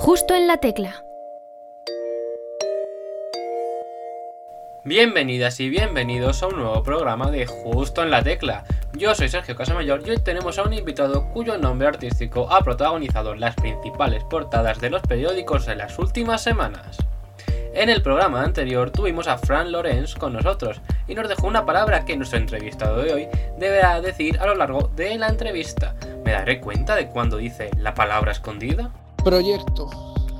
Justo en la tecla. Bienvenidas y bienvenidos a un nuevo programa de Justo en la Tecla. Yo soy Sergio Casamayor y hoy tenemos a un invitado cuyo nombre artístico ha protagonizado las principales portadas de los periódicos en las últimas semanas. En el programa anterior tuvimos a Fran Lorenz con nosotros y nos dejó una palabra que nuestro entrevistado de hoy deberá decir a lo largo de la entrevista. ¿Me daré cuenta de cuando dice la palabra escondida? Proyecto.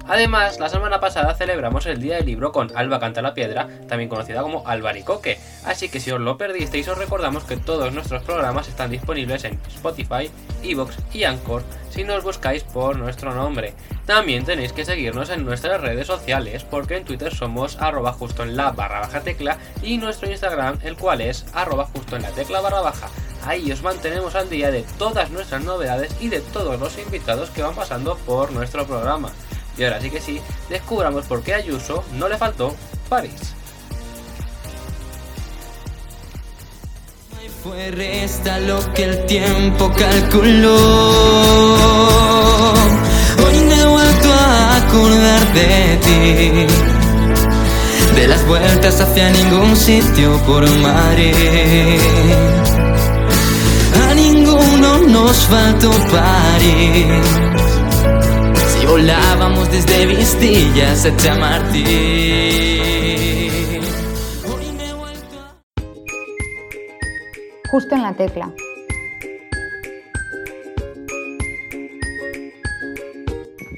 Además, la semana pasada celebramos el Día del Libro con Alba Canta la Piedra, también conocida como Albaricoque, así que si os lo perdisteis os recordamos que todos nuestros programas están disponibles en Spotify, Evox y Anchor si nos buscáis por nuestro nombre. También tenéis que seguirnos en nuestras redes sociales porque en Twitter somos arroba justo en la barra baja tecla y nuestro Instagram el cual es arroba justo en la tecla barra baja. Ahí os mantenemos al día de todas nuestras novedades y de todos los invitados que van pasando por nuestro programa. Y ahora sí que sí, descubramos por qué a Ayuso no le faltó París. Fue resta lo que el tiempo calculó. Hoy me he vuelto a acordar de ti. De las vueltas hacia ningún sitio por Madrid. Nos faltó París. Si volábamos desde Vistillas a Chamartín. Justo en la tecla.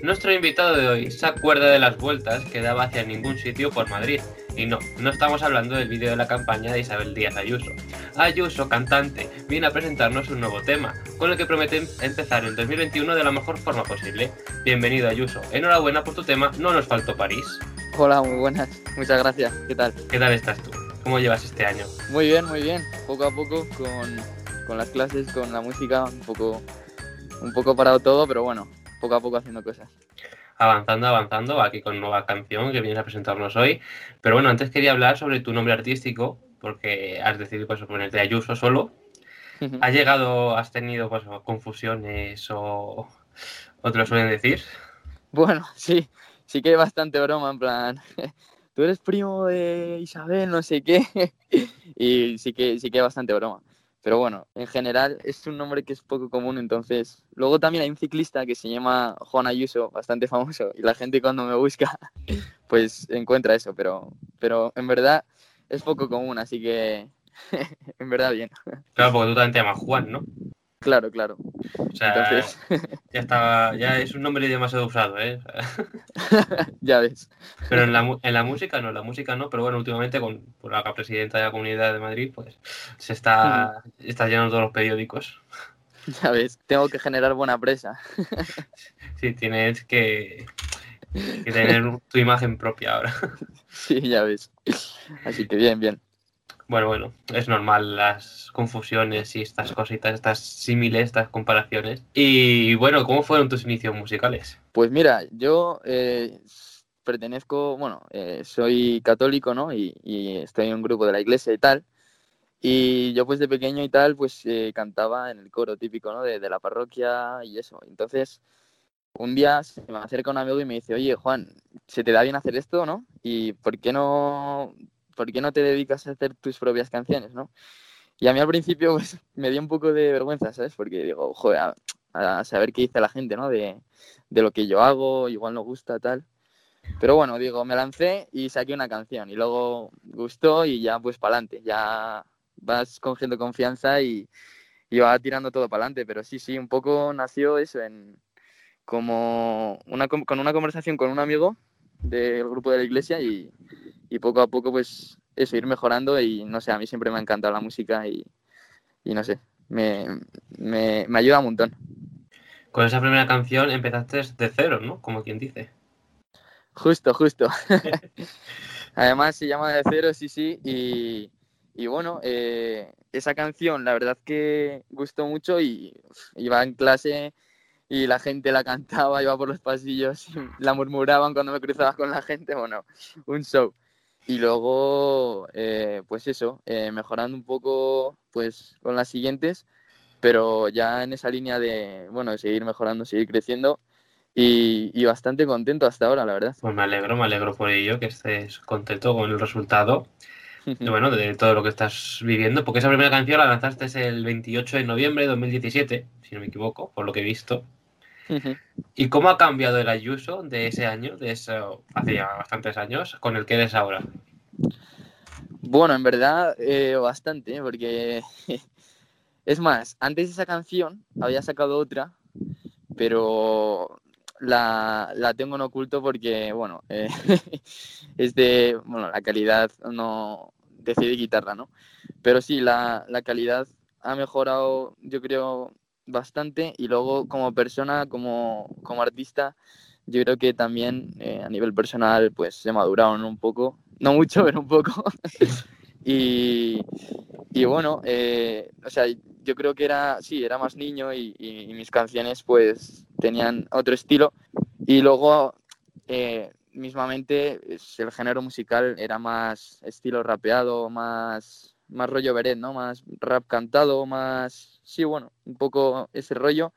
Nuestro invitado de hoy se acuerda de las vueltas que daba hacia ningún sitio por Madrid. Y no, no estamos hablando del vídeo de la campaña de Isabel Díaz Ayuso. Ayuso, cantante, viene a presentarnos un nuevo tema, con el que promete empezar el 2021 de la mejor forma posible. Bienvenido Ayuso, enhorabuena por tu tema No nos faltó París. Hola, muy buenas. Muchas gracias. ¿Qué tal? ¿Qué tal estás tú? ¿Cómo llevas este año? Muy bien, muy bien. Poco a poco con, con las clases, con la música, un poco, un poco parado todo, pero bueno, poco a poco haciendo cosas. Avanzando, avanzando, aquí con nueva canción que vienes a presentarnos hoy. Pero bueno, antes quería hablar sobre tu nombre artístico, porque has decidido pues, ponerte Ayuso solo. ¿Has llegado, has tenido pues, confusiones o, o te lo suelen decir? Bueno, sí, sí que hay bastante broma, en plan, tú eres primo de Isabel, no sé qué, y sí que, sí que hay bastante broma. Pero bueno, en general es un nombre que es poco común, entonces... Luego también hay un ciclista que se llama Juan Ayuso, bastante famoso, y la gente cuando me busca, pues encuentra eso, pero, pero en verdad es poco común, así que en verdad bien. Claro, porque tú también te llamas Juan, ¿no? Claro, claro. O sea, Entonces, ya está, ya es un nombre demasiado usado, ¿eh? ya ves. Pero en la, en la música no, en la música no, pero bueno, últimamente con por la presidenta de la Comunidad de Madrid, pues se está, está llenando todos los periódicos. Ya ves, tengo que generar buena presa. Sí, tienes que, que tener tu imagen propia ahora. Sí, ya ves. Así que bien, bien. Bueno, bueno, es normal las confusiones y estas cositas, estas símiles, estas comparaciones. Y bueno, ¿cómo fueron tus inicios musicales? Pues mira, yo eh, pertenezco, bueno, eh, soy católico, ¿no? Y, estoy en un grupo de la iglesia y tal. Y yo pues de pequeño y tal, pues eh, cantaba en el coro típico, ¿no? De, de la parroquia y eso. Entonces, un día se me acerca un amigo y me dice, oye, Juan, ¿se te da bien hacer esto, no? ¿Y por qué no, por qué no te dedicas a hacer tus propias canciones, no? Y a mí al principio pues me dio un poco de vergüenza, ¿sabes? Porque digo, joder, a, a saber qué dice la gente, ¿no? De, de lo que yo hago, igual no gusta, tal. Pero bueno, digo, me lancé y saqué una canción y luego gustó y ya pues para adelante, ya vas cogiendo confianza y, y va tirando todo para adelante. Pero sí, sí, un poco nació eso en como una, con una conversación con un amigo del grupo de la iglesia y, y poco a poco pues eso, ir mejorando y no sé, a mí siempre me ha encantado la música y, y no sé, me, me, me ayuda un montón. Con esa primera canción empezaste de cero, ¿no? Como quien dice. Justo, justo. Además se llama De Cero, sí, sí. Y, y bueno, eh, esa canción la verdad que gustó mucho y iba en clase y la gente la cantaba, iba por los pasillos, y la murmuraban cuando me cruzaba con la gente. Bueno, un show. Y luego, eh, pues eso, eh, mejorando un poco pues con las siguientes, pero ya en esa línea de, bueno, de seguir mejorando, seguir creciendo. y, y bastante contento hasta ahora, la verdad. Pues me alegro, me alegro por ello, que estés contento con el resultado. Y bueno, de todo lo que estás viviendo, porque esa primera canción la lanzaste el 28 de noviembre de 2017, si no me equivoco, por lo que he visto. ¿Y cómo ha cambiado el Ayuso de ese año, de eso, hace ya bastantes años, con el que eres ahora? Bueno, en verdad, eh, bastante, porque es más, antes de esa canción había sacado otra, pero la, la tengo en oculto porque, bueno, eh, es de, bueno, la calidad no decidí quitarla, ¿no? Pero sí, la, la calidad ha mejorado, yo creo, bastante y luego como persona, como, como artista, yo creo que también eh, a nivel personal pues se maduraron un poco, no mucho, pero un poco. y, y, bueno, eh, o sea, yo creo que era, sí, era más niño y, y, mis canciones pues tenían otro estilo. Y luego, eh, mismamente, el género musical era más estilo rapeado, más, más rollo beret, ¿no? Más rap cantado, más, sí, bueno, un poco ese rollo.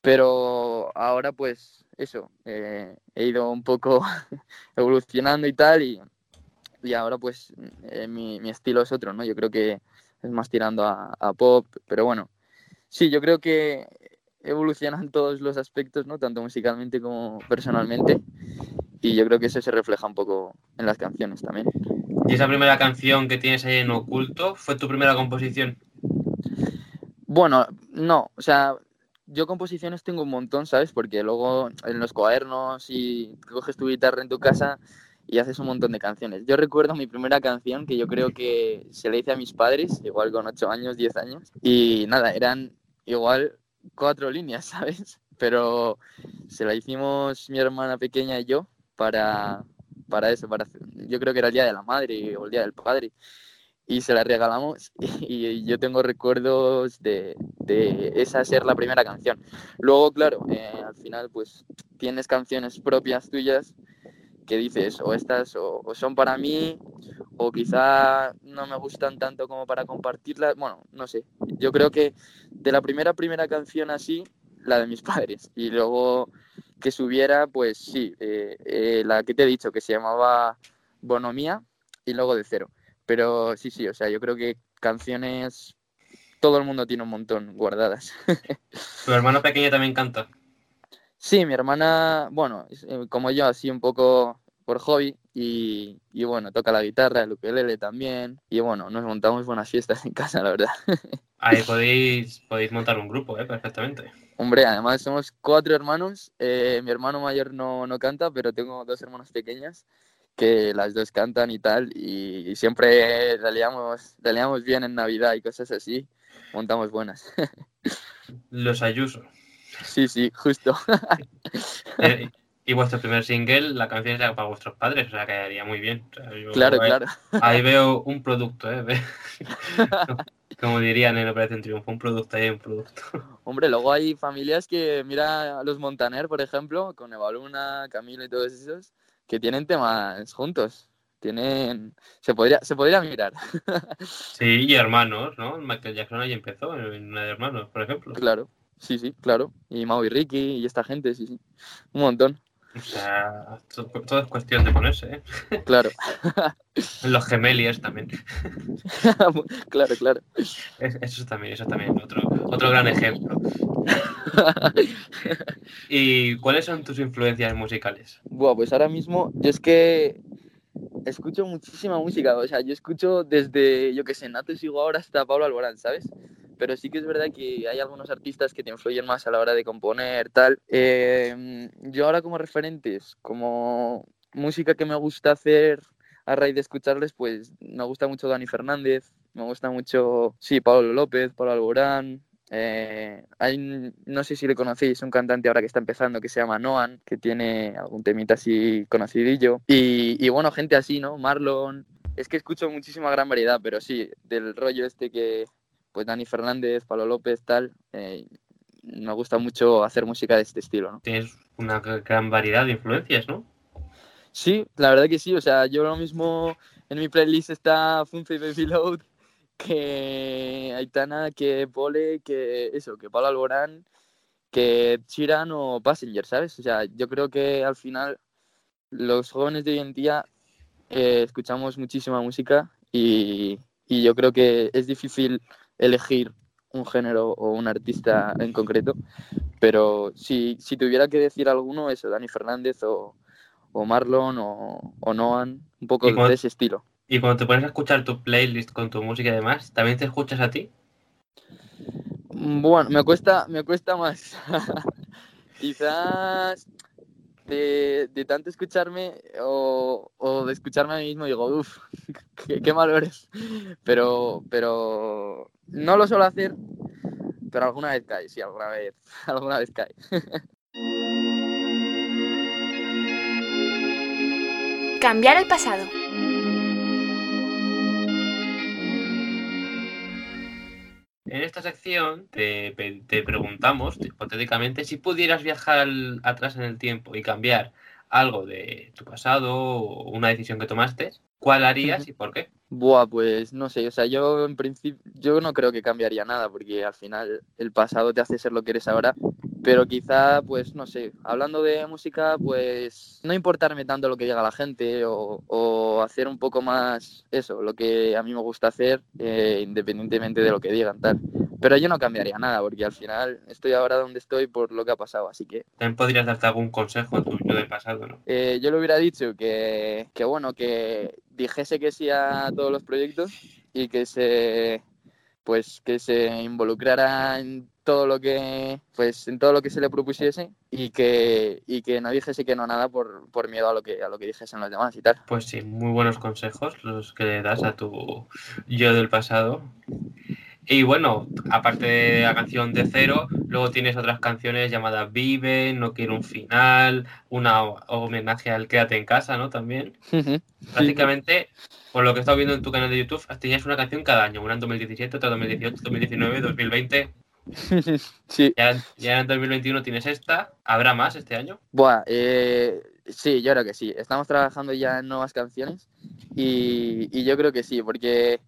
Pero ahora pues eso, eh, he ido un poco evolucionando y tal y, y ahora pues eh, mi, estilo es otro, ¿no? Yo creo que es más tirando a, a, pop, pero bueno, sí, yo creo que evolucionan todos los aspectos, ¿no? Tanto musicalmente como personalmente y yo creo que eso se refleja un poco en las canciones también. ¿Y esa primera canción que tienes ahí en oculto fue tu primera composición? Bueno, no, o sea, yo composiciones tengo un montón, ¿sabes? Porque luego en los cuadernos y coges tu guitarra en tu casa y haces un montón de canciones. Yo recuerdo mi primera canción que yo creo que se le hice a mis padres, igual con 8 años, 10 años, y nada, eran igual cuatro líneas, ¿sabes? Pero se la hicimos mi hermana pequeña y yo para, para eso, para, yo creo que era el Día de la Madre o el Día del Padre y se la regalamos y, yo tengo recuerdos de, de, esa ser la primera canción. Luego, claro, eh, al final pues tienes canciones propias tuyas que dices o estas o, o, son para mí o quizá no me gustan tanto como para compartirlas. Bueno, no sé. Yo creo que de la primera primera canción así, la de mis padres y luego que subiera, pues sí, eh, eh, la que te he dicho que se llamaba Bonomía y luego de cero. Pero sí, sí, o sea, yo creo que canciones todo el mundo tiene un montón guardadas. ¿Tu hermano pequeño también canta? Sí, mi hermana, bueno, eh, como yo, así un poco por hobby y, y, bueno, toca la guitarra, el ukelele también y bueno, nos montamos buenas fiestas en casa, la verdad. Ahí podéis, podéis montar un grupo, ¿eh? Perfectamente. Hombre, además somos cuatro hermanos, eh, mi hermano mayor no, no canta, pero tengo dos hermanas pequeñas que las dos cantan y tal, y, y siempre la liamos bien en Navidad y cosas así, montamos buenas. Los Ayuso. Sí, sí, justo. eh, y vuestro primer single, la canción es para vuestros padres, o sea, quedaría muy bien. O sea, claro, ahí, claro. Ahí veo un producto, ¿eh? Como dirían en Operación Triunfo, un producto ahí, un producto. Hombre, luego hay familias que, mira a los Montaner, por ejemplo, con Eva Luna, Camilo y todos esos, que tienen temas juntos. Tienen. Se podría, se podría mirar. Sí, y hermanos, ¿no? Michael Jackson ahí empezó, en una de hermanos, por ejemplo. Claro, sí, sí, claro. Y Mau y Ricky y esta gente, sí, sí. Un montón. O sea, todo es cuestión de ponerse, ¿eh? Claro. Los gemeliers también. claro, claro. Eso también, eso también, otro, otro gran ejemplo. ¿Y cuáles son tus influencias musicales? Buah, pues ahora mismo, yo es que escucho muchísima música, o sea, yo escucho desde, yo que sé, Nato sigo ahora hasta Pablo Alborán, ¿sabes? Pero sí que es verdad que hay algunos artistas que te influyen más a la hora de componer, tal. Eh, yo ahora como referentes, como música que me gusta hacer a raíz de escucharles, pues me gusta mucho Dani Fernández, me gusta mucho, sí, Pablo López, Pablo Alborán, eh, no sé si le conocéis, un cantante ahora que está empezando que se llama Noan, que tiene algún temita así conocidillo. Y, bueno, gente así, ¿no? Marlon. Es que escucho muchísima gran variedad, pero sí, del rollo este que, pues Dani Fernández, Pablo López, tal, eh, me gusta mucho hacer música de este estilo, ¿no? Tienes una gran variedad de influencias, ¿no? Sí, la verdad que sí, o sea, yo lo mismo en mi playlist está Funce y Baby Load, que Aitana, que Pole, que eso, que Pablo Alborán, que Chiran o Passenger, ¿sabes? O sea, yo creo que al final los jóvenes de hoy en día eh, escuchamos muchísima música y, y yo creo que es difícil elegir un género o un artista en concreto, pero si, si tuviera que decir alguno, eso, Dani Fernández o, o Marlon o, o Noan, un poco ¿Y cuál- de ese estilo. Y cuando te pones a escuchar tu playlist con tu música y demás, ¿también te escuchas a ti? Mm, Bueno, me cuesta, me cuesta más. Quizás de, tanto escucharme o, o de escucharme a mí mismo digo, uff, qué, qué malo eres. Pero, pero no lo suelo hacer, pero alguna vez cae, sí, alguna vez, alguna vez cae. Cambiar el pasado. En esta sección te, te preguntamos, hipotéticamente, si pudieras viajar atrás en el tiempo y cambiar algo de tu pasado o una decisión que tomaste, ¿cuál harías y por qué? Buah, pues no sé, o sea, yo en principio, yo no creo que cambiaría nada, porque al final el pasado te hace ser lo que eres ahora, pero quizá, pues no sé, hablando de música, pues no importarme tanto lo que diga la gente o, o hacer un poco más eso, lo que a mí me gusta hacer, eh, independientemente de lo que digan, tal. Pero yo no cambiaría nada, porque al final estoy ahora donde estoy por lo que ha pasado, así que También podrías darte algún consejo a tu yo del pasado, ¿no? eh, yo le hubiera dicho que, que, bueno, que dijese que sí a todos los proyectos y que se pues que se involucrara en todo lo que pues en todo lo que se le propusiese y que y que no dijese que no nada por, por miedo a lo que a lo que dijesen los demás y tal. Pues sí, muy buenos consejos los que le das a tu yo del pasado. Y bueno, aparte de la canción de cero, luego tienes otras canciones llamadas Vive, No quiero un final, una ho- homenaje al Quédate en casa, ¿no? También. Prácticamente, por lo que he estado viendo en tu canal de YouTube, tenías una canción cada año, una en 2017, otra en 2018, 2019, 2020. sí. Y ahora, y ahora en 2021 tienes esta. ¿Habrá más este año? Buah, eh, sí, yo creo que sí. Estamos trabajando ya en nuevas canciones y, y yo creo que sí, porque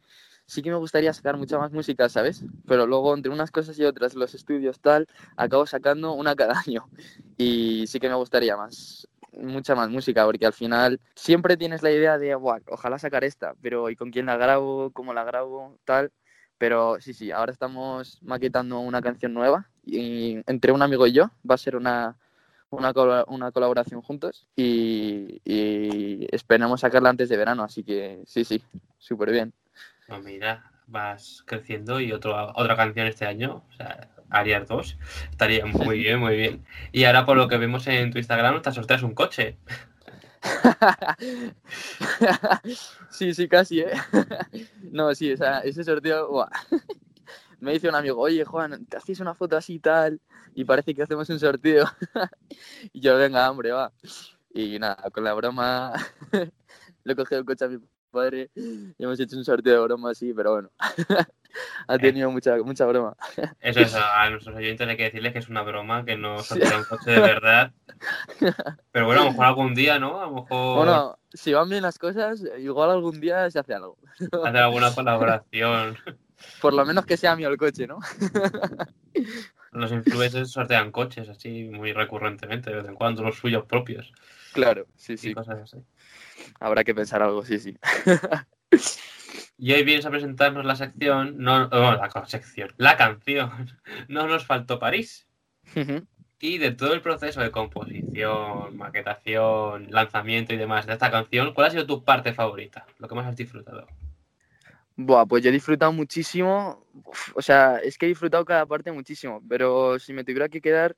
sí que me gustaría sacar mucha más música, ¿sabes? Pero luego entre unas cosas y otras, los estudios tal, acabo sacando una cada año y sí que me gustaría más, mucha más música, porque al final siempre tienes la idea de, Buah, ojalá sacar esta, pero ¿y con quién la grabo? ¿Cómo la grabo? Tal. Pero sí, sí, ahora estamos maquetando una canción nueva y entre un amigo y yo va a ser una, una, una colaboración juntos y, y esperemos sacarla antes de verano, así que sí, sí, súper bien. No, mira, vas creciendo y otro, otra canción este año, o sea, harías dos. Estaría muy bien, muy bien. Y ahora, por lo que vemos en tu Instagram, te sorteas un coche. sí, sí, casi, ¿eh? no, sí, o sea, ese sorteo, buah. me dice un amigo, oye, Juan, ¿te hacéis una foto así y tal? Y parece que hacemos un sorteo. y yo, venga, hombre, va. Y nada, con la broma, le he cogido el coche a mi padre y hemos hecho un sorteo de broma así, pero bueno, ha tenido mucha, mucha broma. Eso es, a nuestros oyentes hay que decirles que es una broma, que no sortea un coche de verdad. Pero bueno, a lo mejor algún día, ¿no? A lo mejor Bueno, si van bien las cosas, igual algún día se hace algo. hacer alguna colaboración. Por lo menos que sea mío el coche, ¿no? Los influencers sortean coches así muy recurrentemente, de vez en cuando, los suyos propios Claro, sí, y sí. cosas así. Habrá que pensar algo, sí, sí. Y hoy vienes a presentarnos la sección, no, oh, la sección, la canción, No nos faltó París. Y de todo el proceso de composición, maquetación, lanzamiento y demás de esta canción, ¿cuál ha sido tu parte favorita? Lo que más has disfrutado. Buah, pues yo he disfrutado muchísimo. Uf, o sea, es que he disfrutado cada parte muchísimo. Pero si me tuviera que quedar,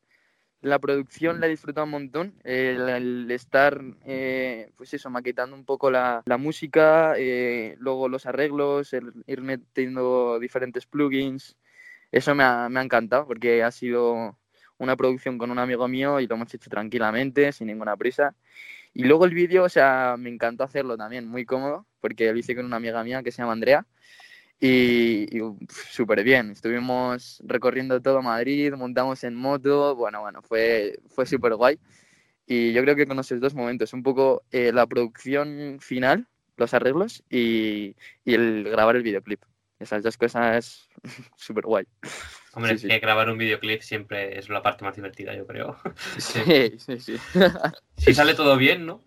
la producción la he disfrutado un montón. El, el estar, eh, pues eso, maquetando un poco la, la música, eh, luego los arreglos, el ir metiendo diferentes plugins. Eso me ha, me ha encantado porque ha sido una producción con un amigo mío y lo hemos hecho tranquilamente, sin ninguna prisa. Y luego el vídeo, o sea, me encantó hacerlo también, muy cómodo, porque lo hice con una amiga mía que se llama Andrea. Y, y, súper bien, estuvimos recorriendo todo Madrid, montamos en moto, bueno, bueno, fue, fue súper guay. Y yo creo que con esos dos momentos, un poco eh, la producción final, los arreglos y, y el grabar el videoclip. Esas dos cosas súper guay. Hombre, Sí, sí. que grabar un videoclip siempre es la parte más divertida, yo creo. Sí, sí, sí. Si sale todo bien, ¿no?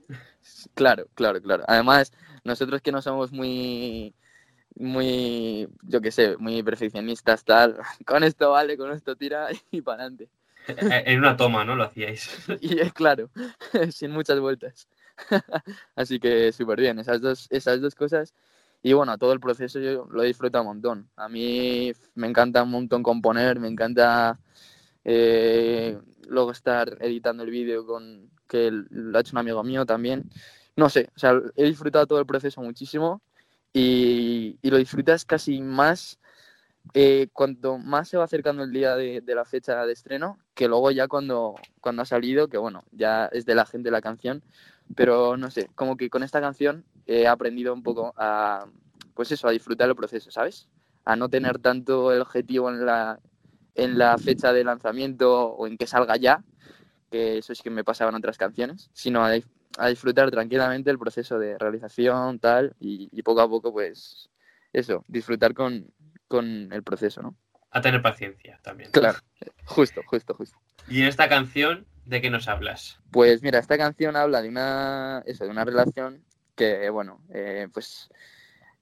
Claro, claro, claro. Además, nosotros que no somos muy, muy, yo qué sé, muy perfeccionistas, tal, con esto vale, con esto tira y para adelante. En una toma, ¿no? Lo hacíais. Y es claro, sin muchas vueltas. Así que súper bien, esas dos, esas dos cosas. Y bueno, todo el proceso yo lo disfruto un montón. A mí me encanta un montón componer, me encanta eh, luego estar editando el vídeo con que lo ha hecho un amigo mío también. No sé, o sea, he disfrutado todo el proceso muchísimo y, y lo disfrutas casi más eh, cuanto más se va acercando el día de, de la fecha de estreno, que luego ya cuando, cuando ha salido, que bueno, ya es de la gente la canción, pero no sé, como que con esta canción he aprendido un poco a, pues eso, a disfrutar el proceso, ¿sabes? A no tener tanto el objetivo en la, en la fecha de lanzamiento o en que salga ya, que eso es que me pasaba en otras canciones, sino a, a disfrutar tranquilamente el proceso de realización, tal, y, y poco a poco, pues, eso, disfrutar con, con el proceso, ¿no? A tener paciencia también. Claro, justo, justo, justo. Y en esta canción, ¿de qué nos hablas? Pues mira, esta canción habla de una, eso, de una relación que, bueno, eh, pues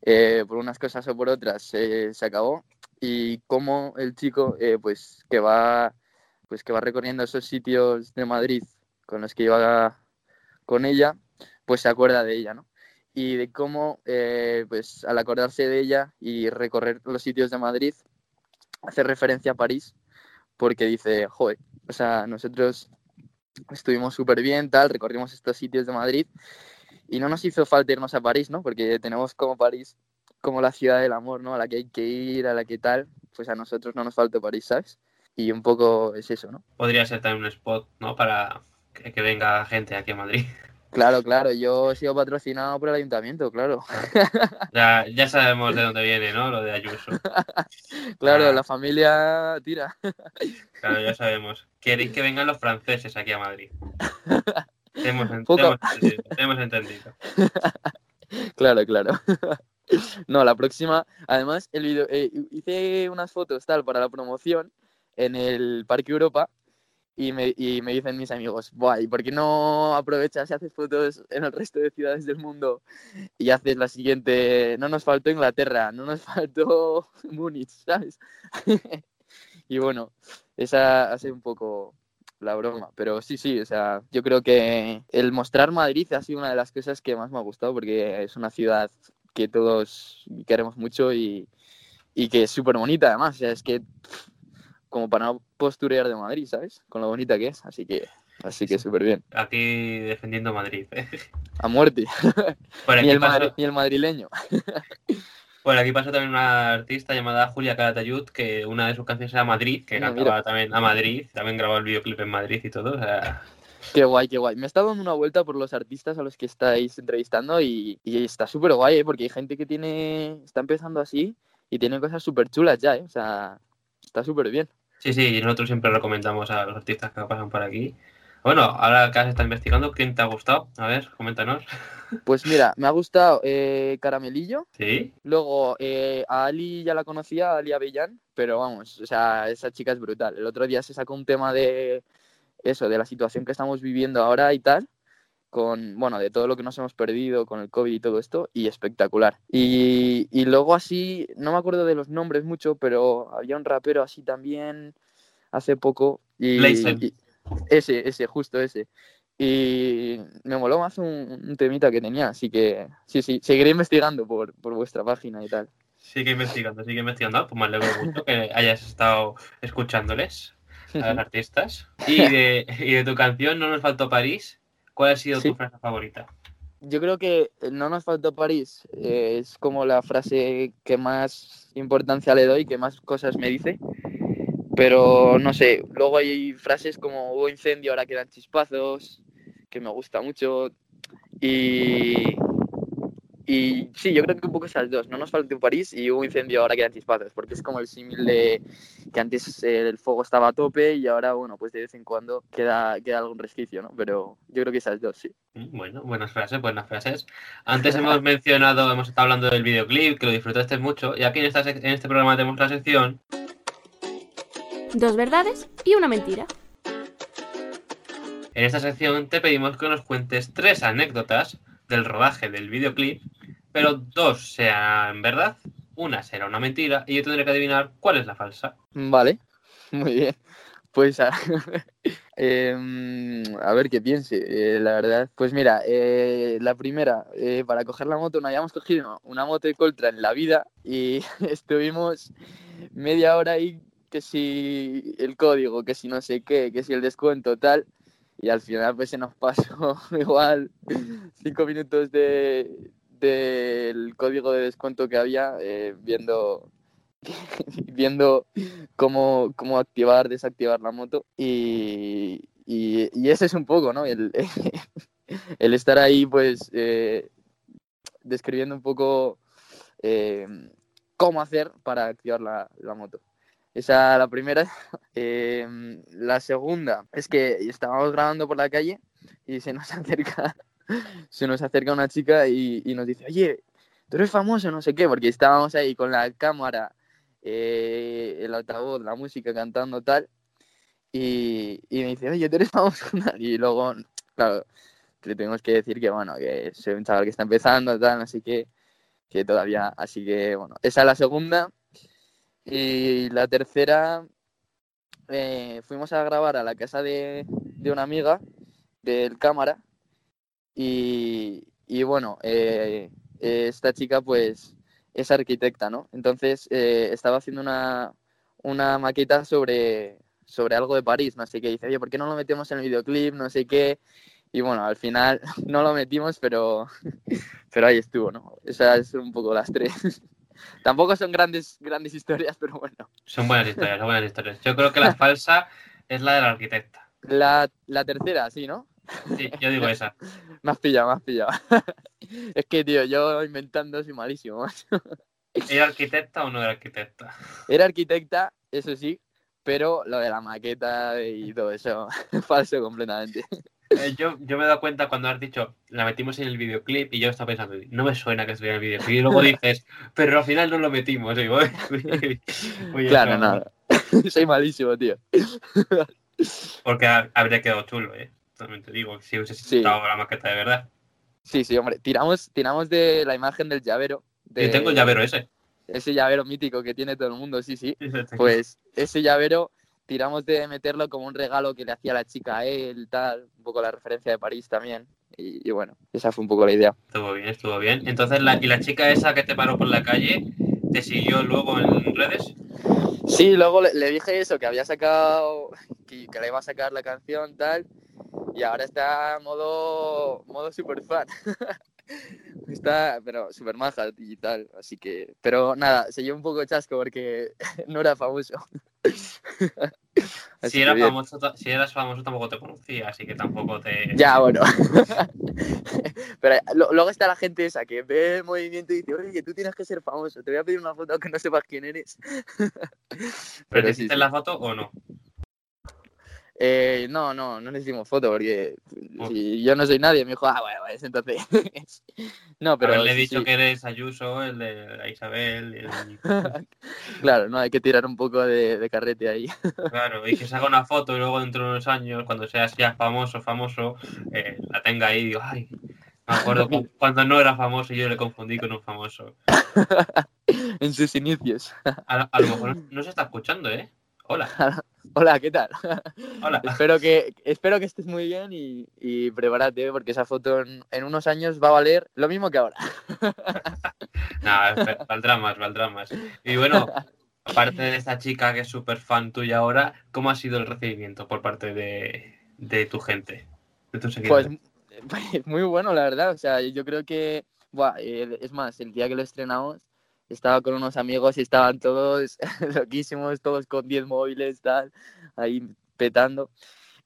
eh, por unas cosas o por otras eh, se acabó y cómo el chico, pues que va, pues que va recorriendo esos sitios de Madrid con los que iba con ella, pues se acuerda de ella, ¿no? y de cómo, eh, pues al acordarse de ella y recorrer los sitios de Madrid, hace referencia a París, porque dice, joder, o sea, nosotros estuvimos súper bien, tal, recorrimos estos sitios de Madrid y no nos hizo falta irnos a París, ¿no? Porque tenemos como París como la ciudad del amor, ¿no? A la que hay que ir, a la que tal, pues a nosotros no nos falta París, ¿sabes? Y un poco es eso, ¿no? Podría ser también un spot, ¿no? Para que, que venga gente aquí a Madrid. Claro, claro, yo he sido patrocinado por el ayuntamiento, claro. Ya, ya sabemos de dónde viene, ¿no? Lo de Ayuso. Claro, Ah. la familia tira. Claro, ya sabemos. Queréis que vengan los franceses aquí a Madrid. Hemos, entendido. te hemos entendido. Claro, claro. No, la próxima. Además, el video, eh, hice unas fotos tal para la promoción en el Parque Europa y me, y me dicen mis amigos, Buah, ¿y por qué no aprovechas y haces fotos en el resto de ciudades del mundo y haces la siguiente? No nos faltó Inglaterra, no nos faltó Múnich, ¿sabes? y bueno, esa ha sido un poco la broma, pero sí, sí, o sea, yo creo que el mostrar Madrid ha sido una de las cosas que más me ha gustado porque es una ciudad que todos queremos mucho y, y que es súper bonita además, o sea, es que como para no posturear de Madrid, ¿sabes? Con lo bonita que es, así que así que súper bien. Aquí defendiendo Madrid. ¿eh? A muerte, ni el, pasó, madri- ni el madrileño. por aquí pasó también una artista llamada Julia Calatayud, que una de sus canciones era Madrid, que Mira, cantaba mira. también a Madrid, también grabó el videoclip en Madrid y todo. O sea, Qué guay, qué guay. Me estado dando una vuelta por los artistas a los que estáis entrevistando y, y está súper guay, ¿eh? porque hay gente que tiene está empezando así y tiene cosas súper chulas ya, ¿eh? O sea, está súper bien. Sí, sí, nosotros siempre recomendamos a los artistas que pasan por aquí. Bueno, ahora que has estado investigando, ¿quién te ha gustado? A ver, coméntanos. Pues mira, me ha gustado eh, Caramelillo. Sí, Luego, eh, a Ali ya la conocía, a Ali Avellán, pero vamos, o sea, esa chica es brutal. El otro día se sacó un tema de eso, de la situación que estamos viviendo ahora y tal, con, bueno, de todo lo que nos hemos perdido con el COVID y todo esto, y espectacular. Y, y luego así, no me acuerdo de los nombres mucho, pero había un rapero así también hace poco. Y, ese, ese, justo ese. Y me moló más un, un temita que tenía, así que sí, sí, seguiré investigando por, por vuestra página y tal. sigue investigando, sigue investigando. Pues me alegro mucho que hayas estado escuchándoles a los artistas. Y de, y de tu canción, No nos faltó París, ¿cuál ha sido Sí. tu frase favorita? Yo creo que no nos faltó París, eh, es como la frase que más importancia le doy, que más cosas me dice. Pero no sé, luego hay frases como hubo incendio, ahora quedan chispazos, que me gusta mucho. Y, y sí, yo creo que un poco esas dos. No nos faltó París y hubo incendio, ahora quedan chispazos, porque es como el símil de que antes eh, el fuego estaba a tope y ahora, bueno, pues de vez en cuando queda, queda algún resquicio, ¿no? Pero yo creo que esas dos, sí. Bueno, buenas frases, buenas frases. Antes hemos mencionado, hemos estado hablando del videoclip, que lo disfrutaste mucho, y aquí en, esta sec- en este programa tenemos la sección Dos verdades y una mentira. En esta sección te pedimos que nos cuentes tres anécdotas del rodaje del videoclip, pero dos sean verdad, una será una mentira y yo tendré que adivinar cuál es la falsa. Vale, muy bien. Pues a, em, ver qué piense, eh, la verdad. Pues mira, eh, la primera, eh, para coger la moto no habíamos cogido una moto de Coltra en la vida y estuvimos media hora ahí, que si el código, que si no sé qué, que si el descuento, tal. Y al final pues se nos pasó igual cinco minutos de, del código de descuento que había viendo viendo cómo, cómo activar, desactivar la moto. Y, y, ese es un poco, ¿no? El, el estar ahí, pues, eh, describiendo un poco eh, cómo hacer para activar la, la moto. Esa la primera. Eh, la segunda es que estábamos grabando por la calle y se nos acerca, se nos acerca una chica y, nos dice, oye, tú eres famoso, no sé qué, porque estábamos ahí con la cámara eh, el altavoz, la música cantando tal. Y, y me dice, oye, ¿tú eres famoso? Y luego, claro, le tenemos que decir que, bueno, que soy un chaval que está empezando, tal, así que, que todavía, así que, bueno, esa es la segunda. Y la tercera, eh, fuimos a grabar a la casa de, de una amiga del cámara y, y bueno, eh, esta chica pues es arquitecta, ¿no? Entonces eh, estaba haciendo una, una maqueta sobre, sobre algo de París, no sé qué. Dice, oye, ¿por qué no lo metemos en el videoclip? No sé qué. Y bueno, al final no lo metimos, pero, pero ahí estuvo, ¿no? Esas son un poco las tres. Tampoco son grandes, grandes historias, pero bueno. Son buenas historias, son buenas historias. Yo creo que la falsa es la de la arquitecta. La, la tercera, sí, ¿no? Sí, yo digo esa. me has pillado, me has pillado. es que, tío, yo inventando soy malísimo. ¿Era arquitecta o no era arquitecta? Era arquitecta, eso sí, pero lo de la maqueta y todo eso, falso completamente. Eh, yo, yo me he dado cuenta cuando has dicho, la metimos en el videoclip y yo estaba pensando, no me suena que estuviera en el videoclip. Y luego dices, pero al final no lo metimos. Y claro, nada. Soy malísimo, tío. Porque habría quedado chulo, ¿eh? Totalmente digo, si hubiese sí. la maqueta de verdad. Sí, sí, hombre. Tiramos, tiramos de la imagen del llavero. De... Yo tengo el llavero ese. Ese llavero mítico que tiene todo el mundo, sí, sí. Pues ese llavero tiramos de meterlo como un regalo que le hacía la chica a él, tal, un poco la referencia de París también. Y, y, bueno, esa fue un poco la idea. Estuvo bien, estuvo bien. Entonces, la, ¿y la chica esa que te paró por la calle, te siguió luego en redes? Sí, luego le, le dije eso, que había sacado, que, que, le iba a sacar la canción, tal, y ahora está modo, modo super fan. está, pero super maja y tal, así que, pero nada, se llevó un poco chasco porque no era famoso. si, era famoso, si eras famoso tampoco te conocía, así que tampoco te... Ya, bueno. Pero lo, luego está la gente esa que ve el movimiento y dice, oye, tú tienes que ser famoso, te voy a pedir una foto aunque no sepas quién eres. ¿Pero, ¿Pero te hiciste sí, la foto o no? Eh, no, no, no le hicimos foto porque oh. si yo no soy nadie. Me dijo, ah, bueno, pues entonces. no, pero. le he dicho sí. que eres Ayuso, el de Isabel. El... claro, no, hay que tirar un poco de, de, carrete ahí. claro, y que se haga una foto y luego dentro de unos años, cuando seas ya famoso, famoso, eh, la tenga ahí y digo, ay. Me acuerdo cuando no era famoso y yo le confundí con un famoso. en sus inicios. A, a lo mejor no se está escuchando, ¿eh? Hola. Hola, ¿qué tal? Hola. espero, que, espero que estés muy bien y, y prepárate porque esa foto en, en, unos años va a valer lo mismo que ahora. no, valdrá más, valdrá más. Y bueno, aparte de esta chica que es súper fan tuya ahora, ¿cómo ha sido el recibimiento por parte de, de tu gente? De tus seguidores? Pues muy bueno, la verdad. O sea, yo creo que, buah, es más, el día que lo estrenamos estaba con unos amigos y estaban todos loquísimos, todos con 10 móviles, tal, ahí petando.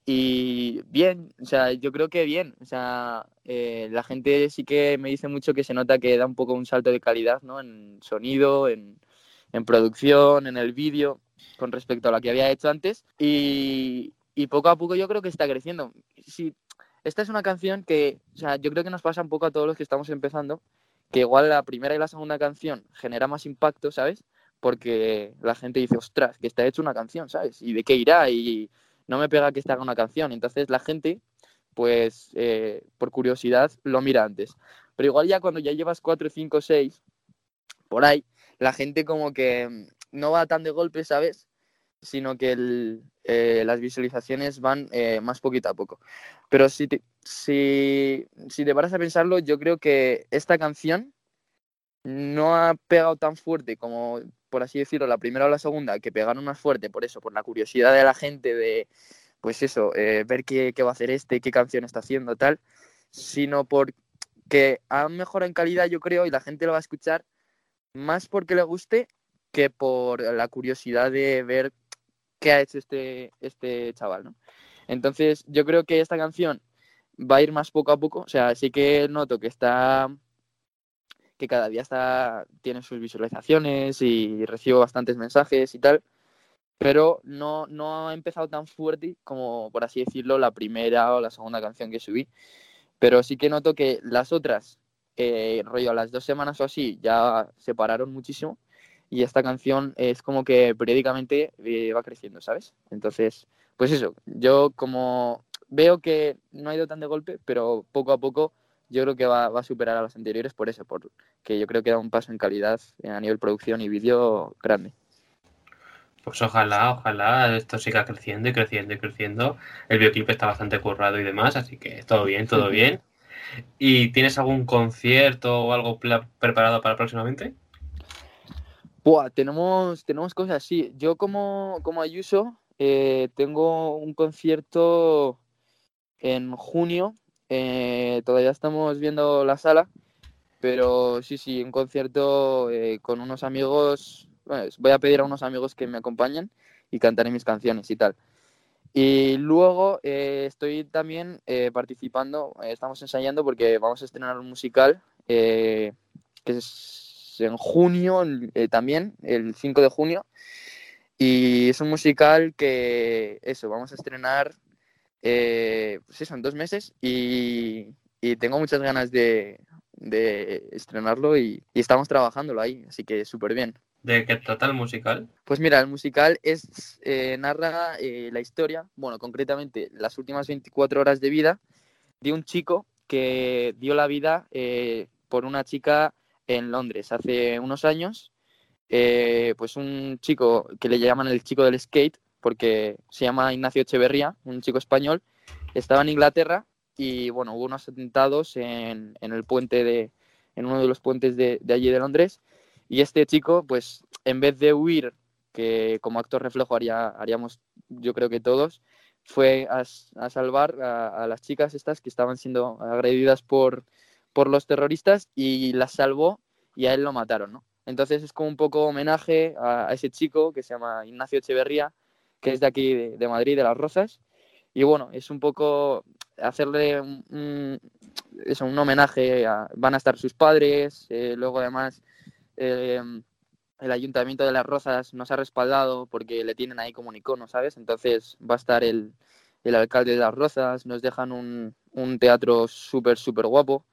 Y bien, o sea, yo creo que bien, o sea, eh, la gente sí que me dice mucho que se nota que da un poco un salto de calidad, ¿no? En sonido, en, en producción, en el vídeo, con respecto a lo que había hecho antes. Y, y poco a poco yo creo que está creciendo. Sí, esta es una canción que, o sea, yo creo que nos pasa un poco a todos los que estamos empezando, que igual la primera y la segunda canción genera más impacto, ¿sabes? porque la gente dice, ostras, que está hecho una canción, ¿sabes? ¿Y de qué irá? Y no me pega que esta haga una canción. Entonces la gente, pues, eh, por curiosidad, lo mira antes. Pero igual ya cuando ya llevas 4, 5, 6, por ahí, la gente como que no va tan de golpe, ¿sabes? Sino que el, eh, las visualizaciones van eh, más poquito a poco. Pero si te, si, si te paras a pensarlo, yo creo que esta canción no ha pegado tan fuerte como, por así decirlo, la primera o la segunda, que pegaron más fuerte por eso, por la curiosidad de la gente de, pues eso, eh, ver qué, qué, va a hacer este, qué canción está haciendo, tal, sino porque han mejorado en calidad, yo creo, y la gente lo va a escuchar más porque le guste que por la curiosidad de ver qué ha hecho este, este chaval, ¿no? Entonces, yo creo que esta canción va a ir más poco a poco, o sea, sí que noto que está que cada día está, tiene sus visualizaciones y recibo bastantes mensajes y tal, pero no, no ha empezado tan fuerte como, por así decirlo, la primera o la segunda canción que subí. Pero sí que noto que las otras, eh, rollo a las dos semanas o así, ya se pararon muchísimo y esta canción es como que periódicamente eh, va creciendo, ¿sabes? Entonces, pues eso, yo como veo que no ha ido tan de golpe, pero poco a poco yo creo que va, va, a superar a las anteriores por eso, porque yo creo que da un paso en calidad a nivel producción y vídeo grande. Pues ojalá, ojalá esto siga creciendo y creciendo y creciendo. El videoclip está bastante currado y demás, así que todo bien, todo bien. ¿Y tienes algún concierto o algo preparado para próximamente? Buah, tenemos, tenemos cosas así. Yo como, como Ayuso eh, tengo un concierto en junio eh, todavía estamos viendo la sala, pero sí, sí, un concierto eh, con unos amigos. voy a pedir a unos amigos que me acompañen y cantaré mis canciones y tal. Y luego estoy también participando, estamos ensayando porque vamos a estrenar un musical que es en junio también, el 5 de junio. Y es un musical que, eso, vamos a estrenar eh, pues eso, en dos meses y, y tengo muchas ganas de, de estrenarlo y, y, estamos trabajándolo ahí, así que súper bien. ¿De qué trata el musical? Pues mira, el musical es eh, narra eh, la historia, bueno, concretamente las últimas 24 horas de vida de un chico que dio la vida eh, por una chica en Londres hace unos años. Eh, pues un chico que le llaman el chico del skate, porque se llama Ignacio Echeverría, un chico español, estaba en Inglaterra y bueno, hubo unos atentados en, en el puente de, en uno de los puentes de, de, allí de Londres y este chico, pues en vez de huir, que como actor reflejo haría, haríamos yo creo que todos, fue a, a salvar a, las chicas estas que estaban siendo agredidas por, por los terroristas y las salvó y a él lo mataron, ¿no? Entonces es como un poco homenaje a, ese chico que se llama Ignacio Echeverría, que es de aquí, de, Madrid, de Las Rozas. Y bueno, es un poco hacerle un, un, eso, un homenaje. A, van a estar sus padres, eh, luego además eh, el Ayuntamiento de Las Rozas nos ha respaldado porque le tienen ahí como un icono, ¿sabes? Entonces va a estar el, el alcalde de Las Rozas, nos dejan un, un teatro súper, súper guapo.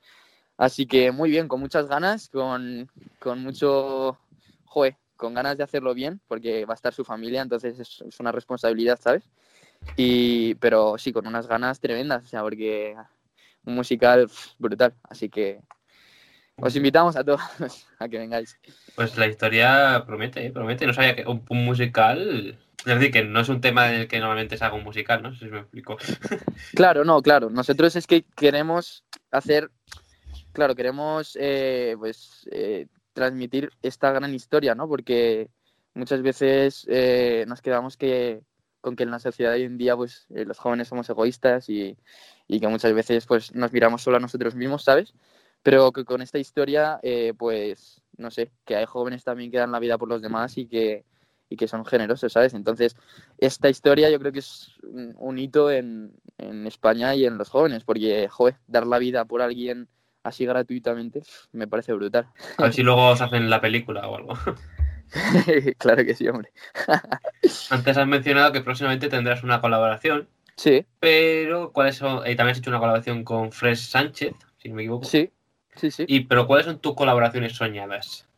Así que muy bien, con muchas ganas, con, con mucho... Joder, con ganas de hacerlo bien, porque va a estar su familia, entonces es, es, una responsabilidad, ¿sabes? Y, pero sí, con unas ganas tremendas, o sea, porque un musical brutal, así que os invitamos a todos a que vengáis. Pues la historia promete, ¿eh? promete, no sabía que un, un, musical... Es decir, que no es un tema en el que normalmente se haga un musical, ¿no? si me explico. Claro, no, claro. Nosotros es que queremos hacer, claro, queremos eh, pues eh, transmitir esta gran historia, ¿no? Porque muchas veces eh, nos quedamos que con que en la sociedad hoy en día pues eh, los jóvenes somos egoístas y, y, que muchas veces pues nos miramos solo a nosotros mismos, ¿sabes? Pero que con esta historia pues no sé, que hay jóvenes también que dan la vida por los demás y que, y que son generosos, ¿sabes? Entonces, esta historia yo creo que es un hito en, en, España y en los jóvenes, porque, joder, dar la vida por alguien así gratuitamente, me parece brutal. A ver si luego os hacen la película o algo. claro que sí, hombre. Antes has mencionado que próximamente tendrás una colaboración. Sí. Pero, ¿cuáles son? Y también has hecho una colaboración con Fresh Sánchez, si no me equivoco. Sí, sí, sí. Y, pero, ¿cuáles son tus colaboraciones soñadas?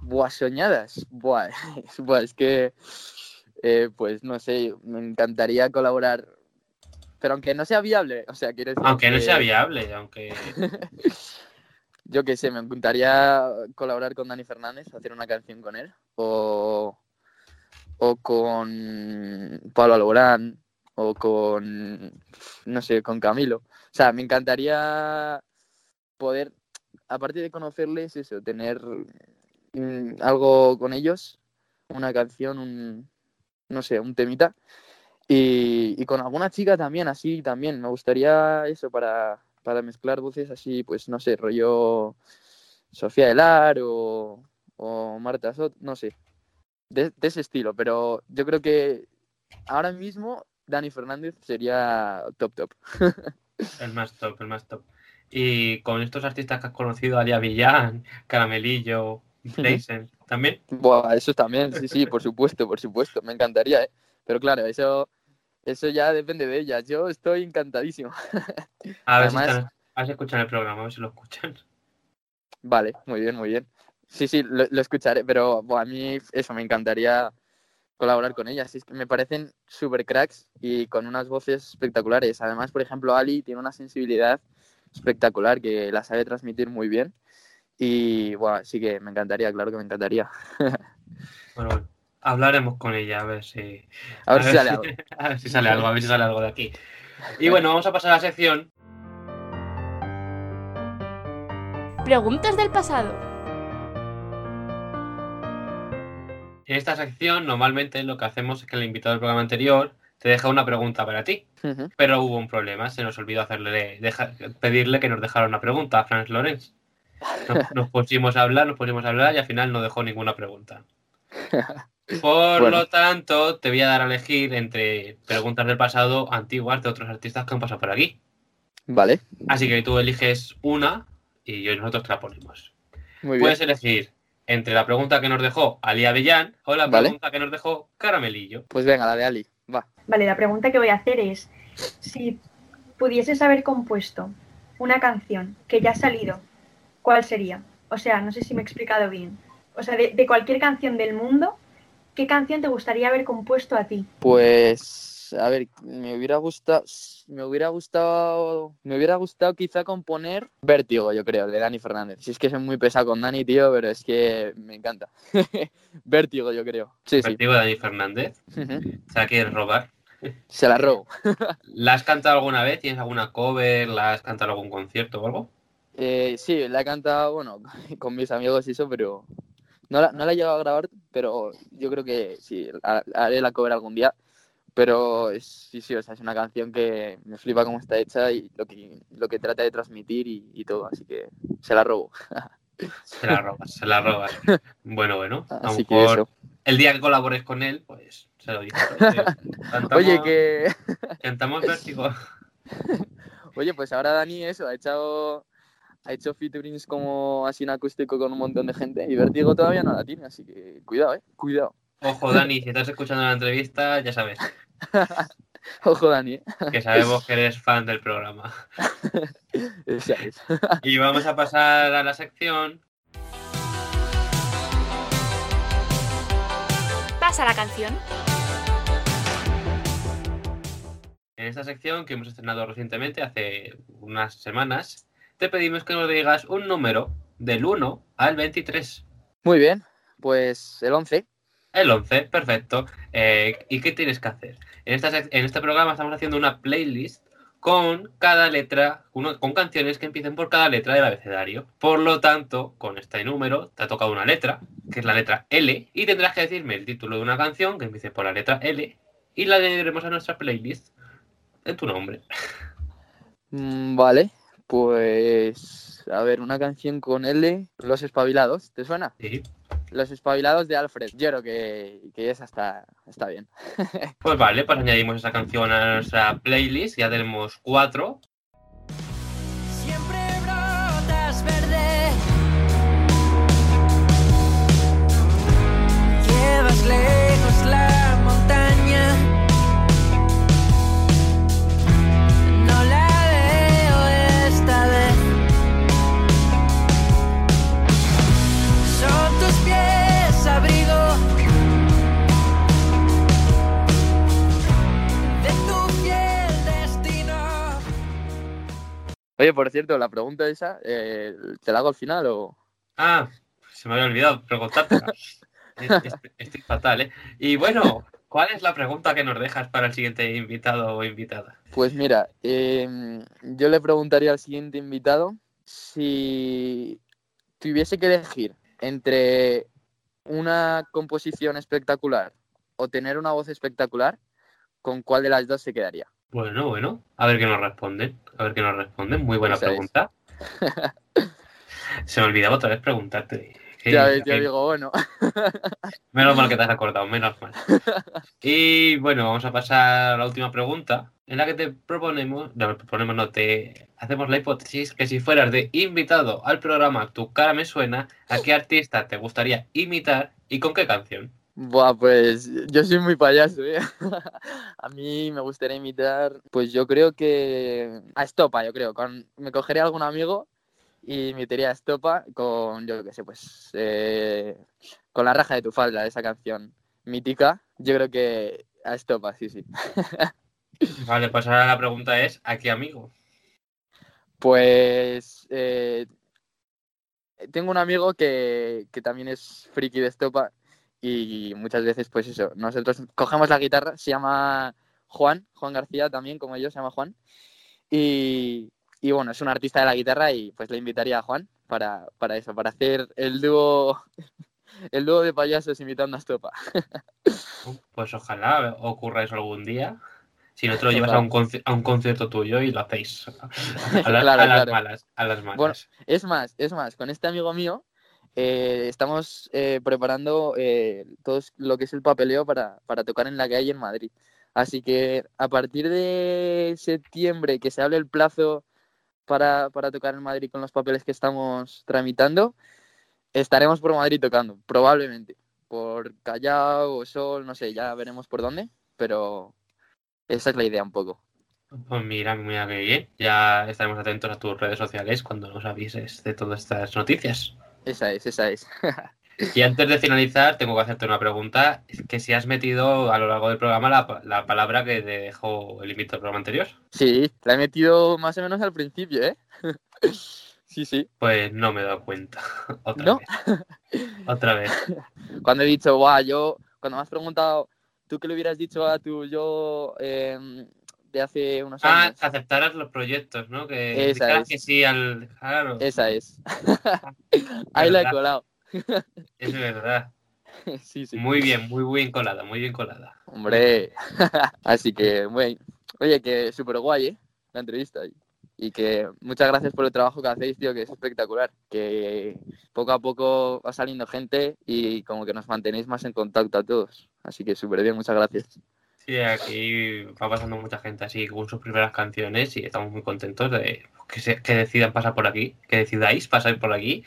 Buah, soñadas. Buah, buah, es que, eh, pues no sé, me encantaría colaborar. Pero aunque no sea viable, o sea, decir. Aunque no sea viable, aunque... Yo qué sé, me encantaría colaborar con Dani Fernández, hacer una canción con él. O, o con Pablo Alborán. O con, no sé, con Camilo. O sea, me encantaría poder, aparte de conocerles, eso, tener mm, algo con ellos, una canción, un, no sé, un temita. Y, y con alguna chica también, así también. Me gustaría eso para, para mezclar voces así, pues no sé, rollo Sofía Delar o, o Marta Sot, no sé. De, de ese estilo, pero yo creo que ahora mismo Dani Fernández sería top top. El más top, el más top. Y con estos artistas que has conocido, Alia Villán, Caramelillo, Blazen, ¿también? Buah, eso también, sí, sí, por supuesto, por supuesto, me encantaría, ¿eh? Pero claro, eso, eso ya depende de ellas. Yo estoy encantadísimo. A ver, si Además- están- a ver si escuchan el programa, a ver si lo escuchan. Vale, muy bien, muy bien. Sí, sí, lo, lo escucharé, pero a mí eso me encantaría colaborar con ellas. Es que me parecen súper cracks y con unas voces espectaculares. Además, por ejemplo, Ali tiene una sensibilidad espectacular que la sabe transmitir muy bien. Y buah, sí que me encantaría, claro que me encantaría. Bueno, bueno, hablaremos con ella, a ver si... A ver si sale algo. a ver si sale algo, a ver si sale algo de aquí. Y bueno, vamos a pasar a la sección Preguntas del pasado. En esta sección, normalmente lo que hacemos es que el invitado del programa anterior te deja una pregunta para ti. Pero hubo un problema, se nos olvidó hacerle deja- pedirle que nos dejara una pregunta a Franz Lorenz. Nos, nos pusimos a hablar, nos pusimos a hablar y al final no dejó ninguna pregunta. Por Bueno. lo tanto, te voy a dar a elegir entre preguntas del pasado antiguas de otros artistas que han pasado por aquí. Vale, Así que tú eliges una y yo- nosotros te la ponemos. muy bien. Puedes elegir entre la pregunta que nos dejó Ali Avellán o la Vale. pregunta que nos dejó Caramelillo. Pues venga, la de Ali, va. Vale, la pregunta que voy a hacer es, si pudieses haber compuesto una canción que ya ha salido, ¿cuál sería? O sea, no sé si me he explicado bien. O sea, de, de cualquier canción del mundo, ¿qué canción te gustaría haber compuesto a ti? Pues, a ver, me hubiera gustado, me hubiera gustado, me hubiera gustado quizá componer Vértigo, yo creo, de Dani Fernández. Si es que soy muy pesado con Dani, tío, pero es que me encanta. Vértigo, yo creo. Sí, sí. Vertigo de Dani Fernández. Ujú. ¿Se la quieres robar? Se la robo. ¿La has cantado alguna vez? ¿Tienes alguna cover? ¿La has cantado en algún concierto o algo? Eh, sí, la he cantado, bueno, con mis amigos y eso, pero no la, no la he llegado a grabar, pero yo creo que sí, ha- haré la cover algún día. Pero es- sí, sí, o sea, es una canción que me flipa cómo está hecha y lo que, lo que trata de transmitir y, y todo, así que se la robo. Se la robas, se la robas. Bueno, bueno. A lo mejor el día que colabores con él, pues se lo. Oye, Cantamos, Oye, que. cantamos Vértigo. Oye, pues ahora Dani eso, ha hecho. Ha hecho featurings como así en acústico con un montón de gente y Vertigo todavía no la tiene, así que cuidado, eh, cuidado. Ojo, Dani, si estás escuchando la entrevista, ya sabes Ojo, Dani, eh. que sabemos que eres fan del programa. Y vamos a pasar a la sección Pasa la canción. En esta sección que hemos estrenado recientemente, hace unas semanas, te pedimos que nos digas un número del 1 al 23. Muy bien, pues el 11. El 11, perfecto. Eh, ¿Y qué tienes que hacer? En, esta en este programa estamos haciendo una playlist con cada letra, uno- con canciones que empiecen por cada letra del abecedario. Por lo tanto, con este número te ha tocado una letra, que es la letra L, y tendrás que decirme el título de una canción que empiece por la letra L, y la añadiremos a nuestra playlist en tu nombre. Mm, vale, pues a ver, una canción con L, Los Espabilados, ¿te suena? Sí. Los Espabilados de Alfred, yo creo que, que esa está, está bien. Pues vale, pues añadimos esa canción a nuestra playlist, ya tenemos cuatro. Oye, por cierto, la pregunta esa, eh, ¿te la hago al final o...? Ah, se me había olvidado preguntártela. Estoy, estoy fatal, ¿eh? Y bueno, ¿cuál es la pregunta que nos dejas para el siguiente invitado o invitada? Pues mira, em, yo le preguntaría al siguiente invitado si tuviese que elegir entre una composición espectacular o tener una voz espectacular, ¿con cuál de las dos se quedaría? Bueno, bueno, a ver qué nos responden. A ver qué nos responden. Muy buena pregunta. Se me olvidaba otra vez preguntarte. Ya ya digo, bueno, Menos mal que te has acordado, menos mal. Y bueno, vamos a pasar a la última pregunta, en la que te proponemos, no, proponemos, no, te hacemos la hipótesis que si fueras de invitado al programa Tu cara me suena, ¿a qué artista te gustaría imitar y con qué canción? Buah, pues yo soy muy payaso, ¿eh? A mí me gustaría imitar, pues yo creo que a Estopa, yo creo. Con... Me cogería algún amigo y imitaría a Estopa con, yo qué sé, pues eh, con la raja de tu falda, esa canción mítica. Yo creo que a Estopa, sí, sí. Vale, pues ahora la pregunta es, ¿a qué amigo? Pues eh, tengo un amigo que, que también es friki de estopa y muchas veces pues eso, nosotros cogemos la guitarra, se llama Juan, Juan García también como yo, se llama Juan y, y bueno, es un artista de la guitarra y pues le invitaría a Juan para, para eso, para hacer el dúo, el dúo de payasos imitando a estopa. Pues ojalá ocurra eso algún día. Si no te lo llevas a un, a un concierto tuyo y lo hacéis. A, la- Claro, a las claro. malas, a las malas. Bueno, Es más, es más, con este amigo mío eh, estamos eh, preparando eh, todo lo que es el papeleo para, para tocar en la calle en Madrid. Así que a partir de septiembre, que se hable el plazo para, para tocar en Madrid con los papeles que estamos tramitando, estaremos por Madrid tocando, probablemente. Por Callao o Sol, no sé, ya veremos por dónde, pero esa es la idea un poco. Pues mira, mira qué bien. Ya estaremos atentos a tus redes sociales cuando nos avises de todas estas noticias. Esa es, esa es. Y antes de finalizar, tengo que hacerte una pregunta. Que si has metido a lo largo del programa la, la palabra que te dejó el invitado del programa anterior. Sí, la he metido más o menos al principio, ¿eh? sí, sí. Pues no me he dado cuenta. Otra ¿No? vez. Otra vez. Cuando he dicho, guau, yo, cuando me has preguntado, ¿tú qué le hubieras dicho a tu yo em, de hace unos Ah, años? aceptarás los proyectos, ¿no? Que Esa es. que sí al. Claro. Esa es. Ahí la he colado. Es verdad. sí, sí. Muy bien, muy bien colada, muy bien colada. Hombre. Así que, muy... Oye, que súper guay, ¿eh? La entrevista. Y que muchas gracias por el trabajo que hacéis, tío, que es espectacular. Que poco a poco va saliendo gente y como que nos mantenéis más en contacto a todos. Así que súper bien, muchas gracias. Sí, aquí va pasando mucha gente así con sus primeras canciones y estamos muy contentos de que, se- que decidan pasar por aquí, que decidáis pasar por aquí.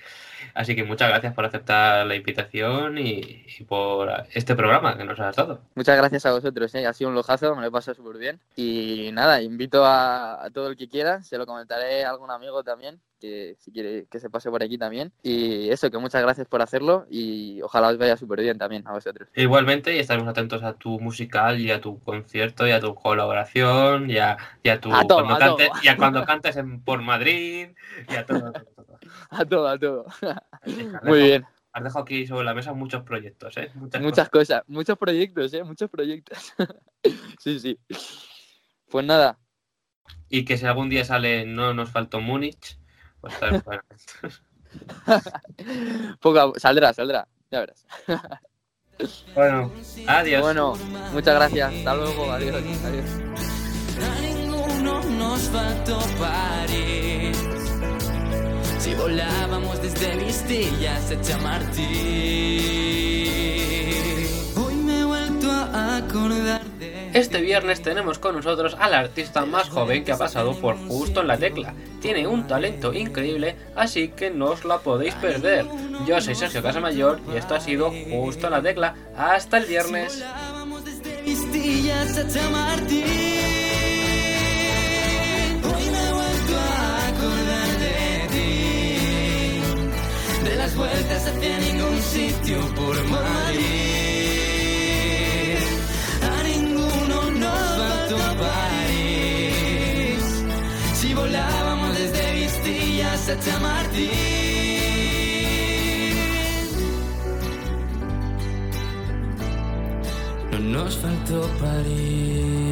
Así que muchas gracias por aceptar la invitación y, y por este programa que nos has dado. Muchas gracias a vosotros, ¿eh? ha sido un lojazo, me lo he pasado súper bien. Y nada, invito a, a todo el que quiera, se lo comentaré a algún amigo también, que si quiere que se pase por aquí también. Y eso, que muchas gracias por hacerlo y ojalá os vaya súper bien también a vosotros. Igualmente, y estaremos atentos a tu musical y a tu concierto y a tu colaboración y a, y a tu A todo, cuando cantes, y a cuando cantes en, por Madrid y a todo. todo, todo. A todo, a todo. Muy dejado- bien, Has dejado aquí sobre la mesa muchos proyectos, ¿eh? Muchas, muchas cosas, muchos proyectos, ¿eh? Muchos proyectos. sí, sí. Pues nada, Y que si algún día sale No nos faltó Múnich, pues estaremos bueno. poco a- saldrá, saldrá, ya verás. Bueno, adiós. Bueno, muchas gracias, hasta luego, adiós, adiós. A ninguno nos faltó París. Si volábamos desde Vistillas a Chamartín. Hoy me he vuelto a acordar de. Este viernes tenemos con nosotros al artista más joven que ha pasado por justo en la tecla. Tiene un talento increíble, así que no os la podéis perder. Yo soy Sergio Casamayor y esto ha sido justo en la tecla. Hasta el viernes. Volábamos desde Vistillas a las vueltas hacia ningún sitio por Madrid. A ninguno nos faltó París. Si volábamos desde Vistillas a Chamartín. No nos faltó París.